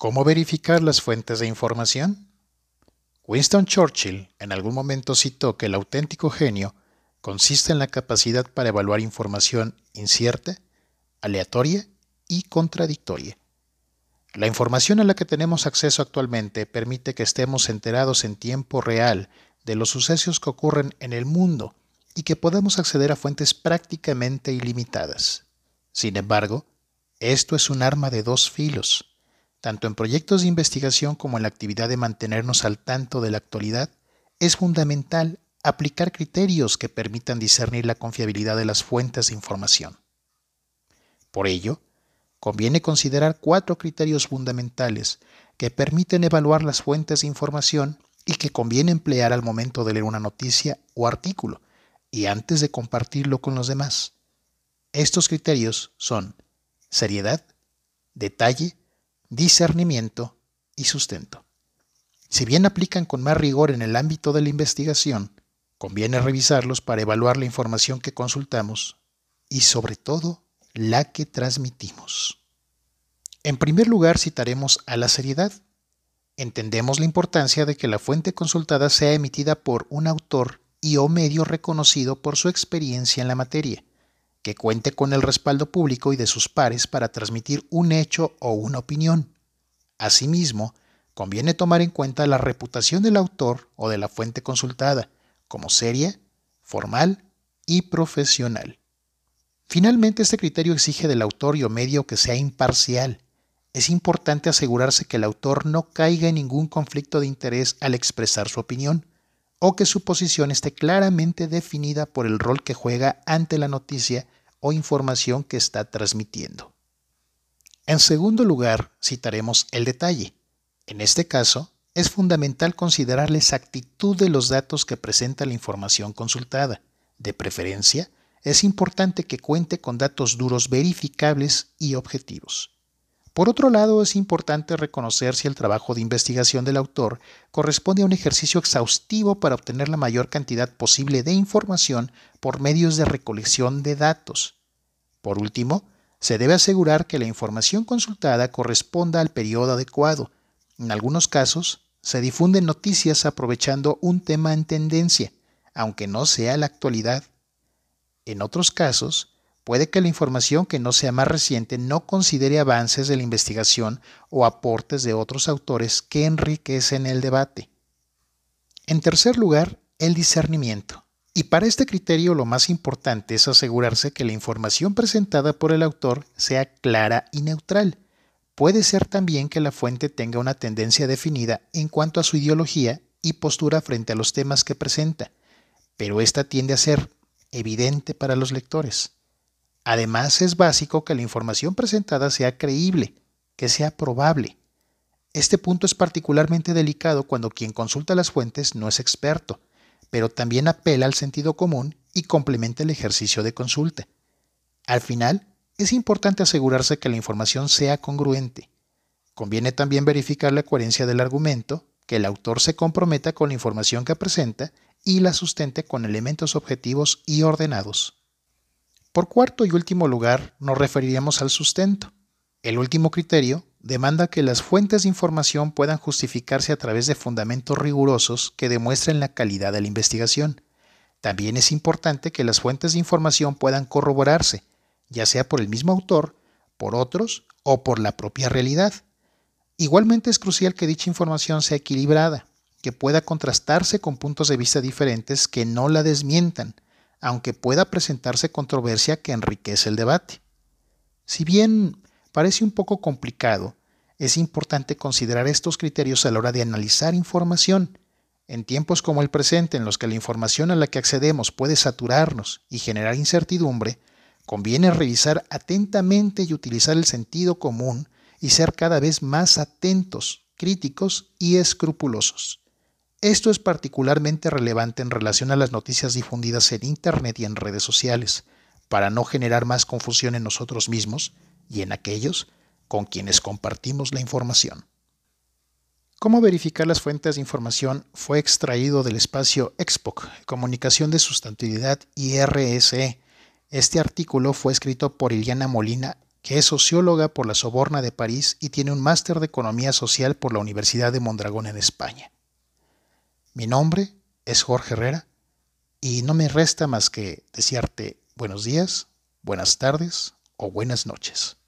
¿Cómo verificar las fuentes de información? Winston Churchill en algún momento citó que el auténtico genio consiste en la capacidad para evaluar información incierta, aleatoria y contradictoria. La información a la que tenemos acceso actualmente permite que estemos enterados en tiempo real de los sucesos que ocurren en el mundo y que podamos acceder a fuentes prácticamente ilimitadas. Sin embargo, esto es un arma de dos filos tanto en proyectos de investigación como en la actividad de mantenernos al tanto de la actualidad, es fundamental aplicar criterios que permitan discernir la confiabilidad de las fuentes de información. Por ello, conviene considerar cuatro criterios fundamentales que permiten evaluar las fuentes de información y que conviene emplear al momento de leer una noticia o artículo y antes de compartirlo con los demás. Estos criterios son seriedad, detalle, discernimiento y sustento. Si bien aplican con más rigor en el ámbito de la investigación, conviene revisarlos para evaluar la información que consultamos y sobre todo la que transmitimos. En primer lugar citaremos a la seriedad. Entendemos la importancia de que la fuente consultada sea emitida por un autor y o medio reconocido por su experiencia en la materia que cuente con el respaldo público y de sus pares para transmitir un hecho o una opinión. Asimismo, conviene tomar en cuenta la reputación del autor o de la fuente consultada, como seria, formal y profesional. Finalmente, este criterio exige del autor y o medio que sea imparcial. Es importante asegurarse que el autor no caiga en ningún conflicto de interés al expresar su opinión o que su posición esté claramente definida por el rol que juega ante la noticia o información que está transmitiendo. En segundo lugar, citaremos el detalle. En este caso, es fundamental considerar la exactitud de los datos que presenta la información consultada. De preferencia, es importante que cuente con datos duros verificables y objetivos. Por otro lado, es importante reconocer si el trabajo de investigación del autor corresponde a un ejercicio exhaustivo para obtener la mayor cantidad posible de información por medios de recolección de datos. Por último, se debe asegurar que la información consultada corresponda al periodo adecuado. En algunos casos, se difunden noticias aprovechando un tema en tendencia, aunque no sea la actualidad. En otros casos, Puede que la información que no sea más reciente no considere avances de la investigación o aportes de otros autores que enriquecen el debate. En tercer lugar, el discernimiento. Y para este criterio lo más importante es asegurarse que la información presentada por el autor sea clara y neutral. Puede ser también que la fuente tenga una tendencia definida en cuanto a su ideología y postura frente a los temas que presenta, pero esta tiende a ser evidente para los lectores. Además, es básico que la información presentada sea creíble, que sea probable. Este punto es particularmente delicado cuando quien consulta las fuentes no es experto, pero también apela al sentido común y complementa el ejercicio de consulta. Al final, es importante asegurarse que la información sea congruente. Conviene también verificar la coherencia del argumento, que el autor se comprometa con la información que presenta y la sustente con elementos objetivos y ordenados. Por cuarto y último lugar, nos referiríamos al sustento. El último criterio demanda que las fuentes de información puedan justificarse a través de fundamentos rigurosos que demuestren la calidad de la investigación. También es importante que las fuentes de información puedan corroborarse, ya sea por el mismo autor, por otros o por la propia realidad. Igualmente es crucial que dicha información sea equilibrada, que pueda contrastarse con puntos de vista diferentes que no la desmientan, aunque pueda presentarse controversia que enriquece el debate. Si bien parece un poco complicado, es importante considerar estos criterios a la hora de analizar información. En tiempos como el presente, en los que la información a la que accedemos puede saturarnos y generar incertidumbre, conviene revisar atentamente y utilizar el sentido común y ser cada vez más atentos, críticos y escrupulosos. Esto es particularmente relevante en relación a las noticias difundidas en Internet y en redes sociales, para no generar más confusión en nosotros mismos y en aquellos con quienes compartimos la información. ¿Cómo verificar las fuentes de información? Fue extraído del espacio EXPOC, Comunicación de Sustantividad y RSE. Este artículo fue escrito por Iliana Molina que es socióloga por la Soborna de París y tiene un máster de Economía Social por la Universidad de Mondragón en España. Mi nombre es Jorge Herrera y no me resta más que desearte buenos días, buenas tardes o buenas noches.